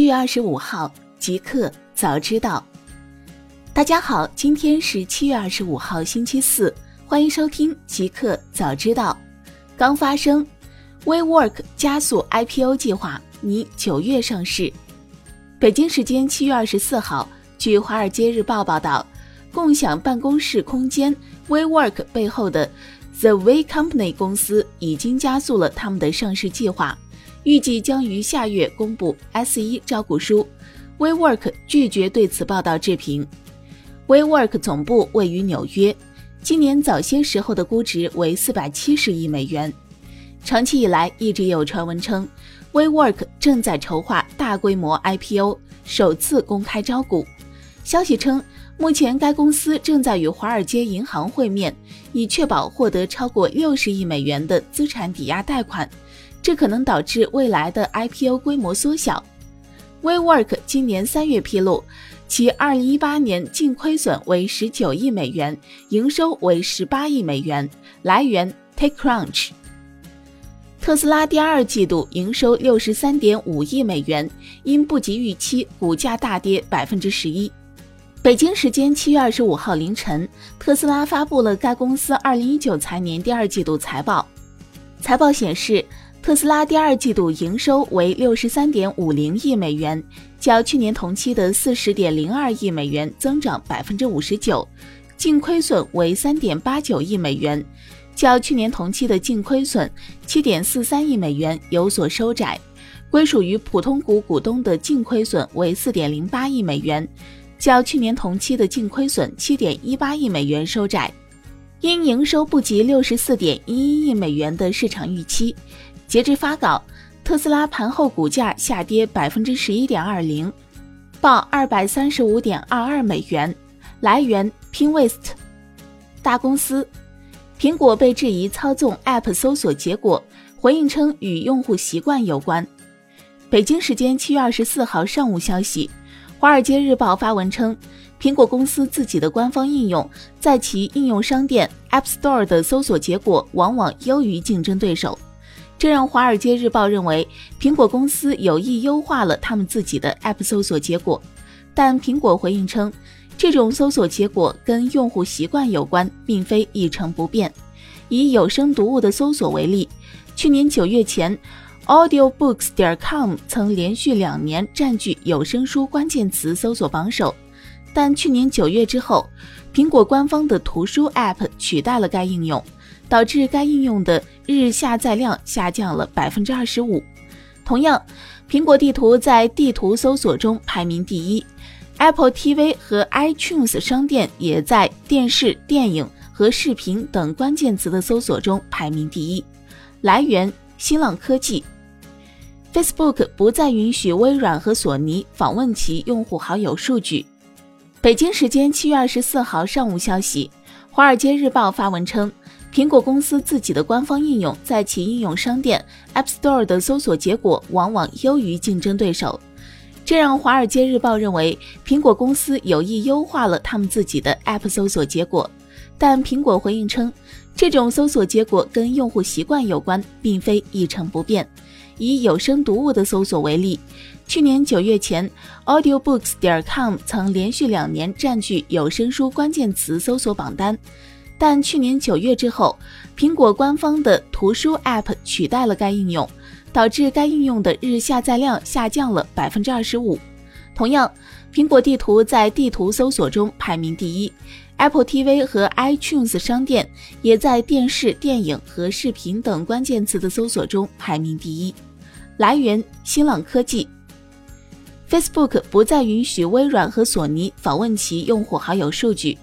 七月二十五号，极客早知道。大家好，今天是七月二十五号，星期四，欢迎收听极客早知道。刚发生，WeWork 加速 IPO 计划，拟九月上市。北京时间七月二十四号，据《华尔街日报》报道，共享办公室空间 WeWork 背后的 The We Company 公司已经加速了他们的上市计划。预计将于下月公布 S1 招股书。WeWork 拒绝对此报道置评。WeWork 总部位于纽约，今年早些时候的估值为四百七十亿美元。长期以来，一直有传闻称 WeWork 正在筹划大规模 IPO，首次公开招股。消息称，目前该公司正在与华尔街银行会面，以确保获得超过六十亿美元的资产抵押贷款。这可能导致未来的 IPO 规模缩小。WeWork 今年三月披露，其2018年净亏损为19亿美元，营收为18亿美元。来源：TechCrunch。特斯拉第二季度营收63.5亿美元，因不及预期，股价大跌11%。北京时间7月25号凌晨，特斯拉发布了该公司2019财年第二季度财报。财报显示。特斯拉第二季度营收为六十三点五零亿美元，较去年同期的四十点零二亿美元增长百分之五十九；净亏损为三点八九亿美元，较去年同期的净亏损七点四三亿美元有所收窄；归属于普通股股东的净亏损为四点零八亿美元，较去年同期的净亏损七点一八亿美元收窄。因营收不及六十四点一一亿美元的市场预期。截至发稿，特斯拉盘后股价下跌百分之十一点二零，报二百三十五点二二美元。来源：Pinwest。大公司，苹果被质疑操纵 App 搜索结果，回应称与用户习惯有关。北京时间七月二十四号上午消息，《华尔街日报》发文称，苹果公司自己的官方应用在其应用商店 App Store 的搜索结果往往优于竞争对手。这让《华尔街日报》认为苹果公司有意优化了他们自己的 App 搜索结果，但苹果回应称，这种搜索结果跟用户习惯有关，并非一成不变。以有声读物的搜索为例，去年九月前，Audiobooks 点 com 曾连续两年占据有声书关键词搜索榜首，但去年九月之后，苹果官方的图书 App 取代了该应用。导致该应用的日下载量下降了百分之二十五。同样，苹果地图在地图搜索中排名第一，Apple TV 和 iTunes 商店也在电视、电影和视频等关键词的搜索中排名第一。来源：新浪科技。Facebook 不再允许微软和索尼访问其用户好友数据。北京时间七月二十四号上午消息，《华尔街日报》发文称。苹果公司自己的官方应用在其应用商店 App Store 的搜索结果往往优于竞争对手，这让《华尔街日报》认为苹果公司有意优化了他们自己的 App 搜索结果。但苹果回应称，这种搜索结果跟用户习惯有关，并非一成不变。以有声读物的搜索为例，去年九月前，Audiobooks 点 com 曾连续两年占据有声书关键词搜索榜单。但去年九月之后，苹果官方的图书 App 取代了该应用，导致该应用的日下载量下降了百分之二十五。同样，苹果地图在地图搜索中排名第一，Apple TV 和 iTunes 商店也在电视、电影和视频等关键词的搜索中排名第一。来源：新浪科技。Facebook 不再允许微软和索尼访问其用户好友数据。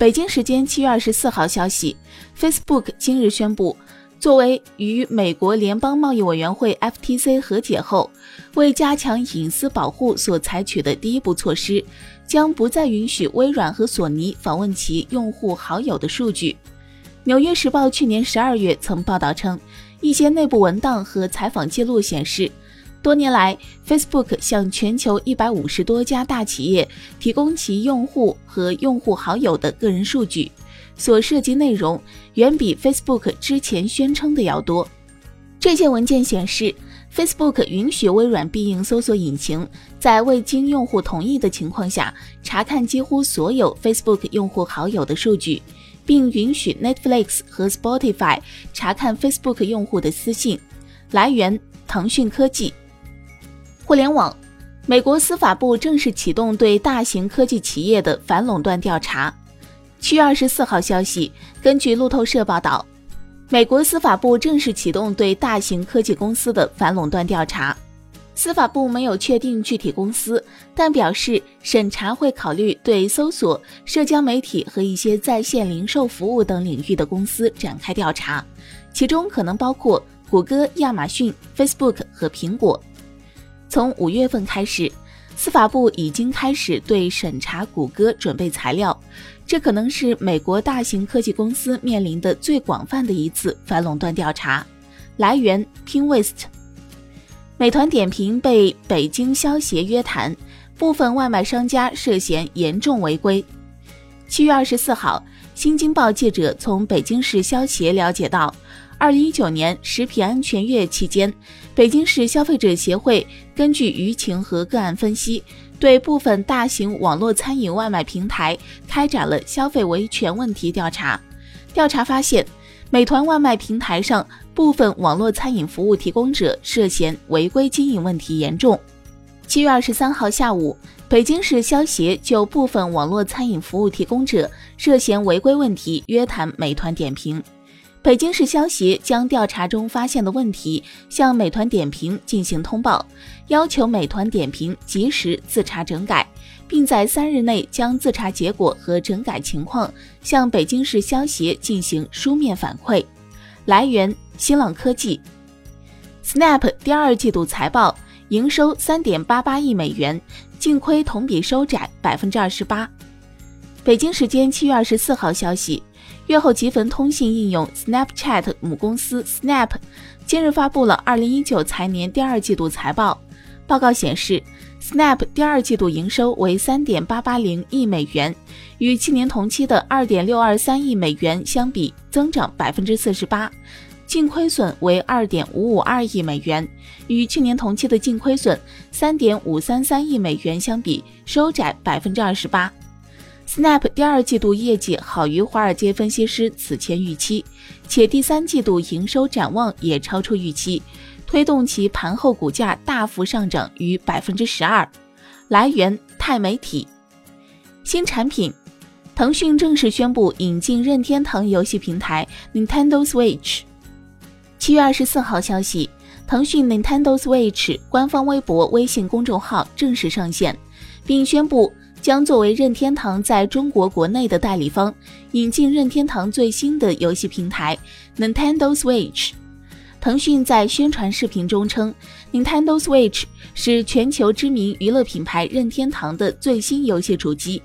北京时间七月二十四号消息，Facebook 今日宣布，作为与美国联邦贸易委员会 FTC 和解后，为加强隐私保护所采取的第一步措施，将不再允许微软和索尼访问其用户好友的数据。纽约时报去年十二月曾报道称，一些内部文档和采访记录显示。多年来，Facebook 向全球一百五十多家大企业提供其用户和用户好友的个人数据，所涉及内容远比 Facebook 之前宣称的要多。这些文件显示，Facebook 允许微软必应搜索引擎在未经用户同意的情况下查看几乎所有 Facebook 用户好友的数据，并允许 Netflix 和 Spotify 查看 Facebook 用户的私信。来源：腾讯科技。互联网，美国司法部正式启动对大型科技企业的反垄断调查。七月二十四号消息，根据路透社报道。美国司法部正式启动对大型科技公司的反垄断调查。司法部没有确定具体公司，但表示审查会考虑对搜索、社交媒体和一些在线零售服务等领域的公司展开调查，其中可能包括谷歌、亚马逊、Facebook 和苹果。从五月份开始。司法部已经开始对审查谷歌准备材料，这可能是美国大型科技公司面临的最广泛的一次反垄断调查。来源：Pinwest。美团点评被北京消协约谈，部分外卖商家涉嫌严重违规。七月二十四号，新京报记者从北京市消协了解到。二零一九年食品安全月期间，北京市消费者协会根据舆情和个案分析，对部分大型网络餐饮外卖平台开展了消费维权问题调查。调查发现，美团外卖平台上部分网络餐饮服务提供者涉嫌违规经营问题严重。七月二十三号下午，北京市消协就部分网络餐饮服务提供者涉嫌违规问题约谈美团点评。北京市消协将调查中发现的问题向美团点评进行通报，要求美团点评及时自查整改，并在三日内将自查结果和整改情况向北京市消协进行书面反馈。来源：新浪科技。Snap 第二季度财报，营收三点八八亿美元，净亏同比收窄百分之二十八。北京时间七月二十四号消息。月后即焚通信应用 Snapchat 母公司 Snap 今日发布了2019财年第二季度财报。报告显示，Snap 第二季度营收为3.880亿美元，与去年同期的2.623亿美元相比，增长48%；净亏损为2.552亿美元，与去年同期的净亏损3.533亿美元相比，收窄28%。Snap 第二季度业绩好于华尔街分析师此前预期，且第三季度营收展望也超出预期，推动其盘后股价大幅上涨逾百分之十二。来源：钛媒体。新产品，腾讯正式宣布引进任天堂游戏平台 Nintendo Switch。七月二十四号消息，腾讯 Nintendo Switch 官方微博、微信公众号正式上线，并宣布。将作为任天堂在中国国内的代理方，引进任天堂最新的游戏平台 Nintendo Switch。腾讯在宣传视频中称，Nintendo Switch 是全球知名娱乐品牌任天堂的最新游戏主机。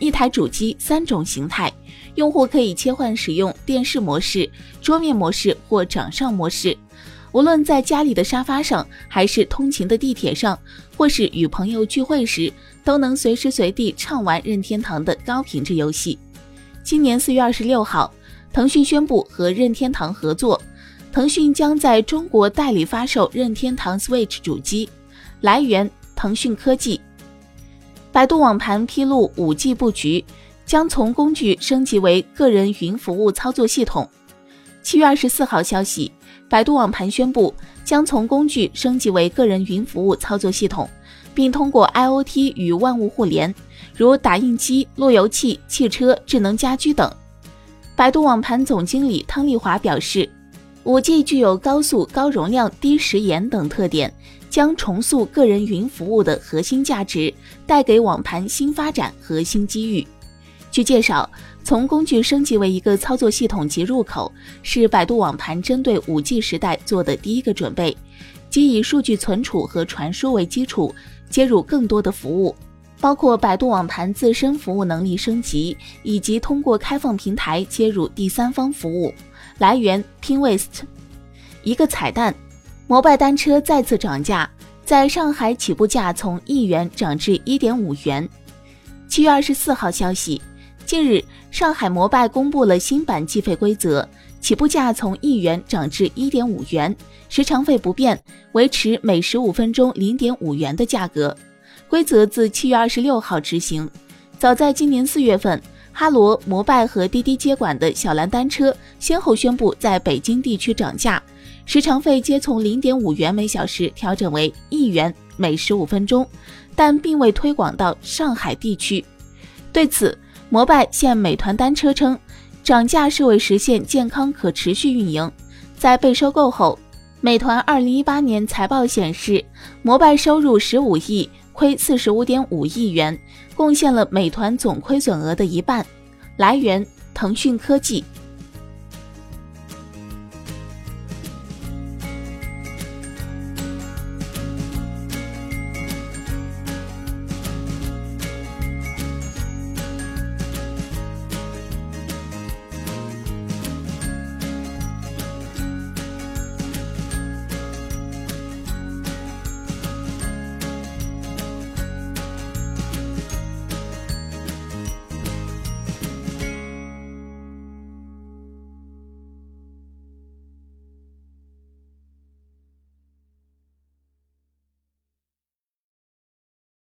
一台主机三种形态，用户可以切换使用电视模式、桌面模式或掌上模式。无论在家里的沙发上，还是通勤的地铁上，或是与朋友聚会时，都能随时随地畅玩任天堂的高品质游戏。今年四月二十六号，腾讯宣布和任天堂合作，腾讯将在中国代理发售任天堂 Switch 主机。来源：腾讯科技。百度网盘披露五 G 布局，将从工具升级为个人云服务操作系统。七月二十四号消息。百度网盘宣布，将从工具升级为个人云服务操作系统，并通过 IoT 与万物互联，如打印机、路由器、汽车、智能家居等。百度网盘总经理汤丽华表示，5G 具有高速、高容量、低时延等特点，将重塑个人云服务的核心价值，带给网盘新发展和新机遇。据介绍。从工具升级为一个操作系统及入口，是百度网盘针对五 G 时代做的第一个准备，即以数据存储和传输为基础，接入更多的服务，包括百度网盘自身服务能力升级，以及通过开放平台接入第三方服务。来源：Pinwest。一个彩蛋：摩拜单车再次涨价，在上海起步价从一元涨至一点五元。七月二十四号消息。近日，上海摩拜公布了新版计费规则，起步价从一元涨至一点五元，时长费不变，维持每十五分钟零点五元的价格。规则自七月二十六号执行。早在今年四月份，哈罗、摩拜和滴滴接管的小蓝单车先后宣布在北京地区涨价，时长费皆从零点五元每小时调整为一元每十五分钟，但并未推广到上海地区。对此，摩拜现美团单车称。涨价是为实现健康可持续运营。在被收购后，美团二零一八年财报显示，摩拜收入十五亿，亏四十五点五亿元，贡献了美团总亏损额的一半。来源：腾讯科技。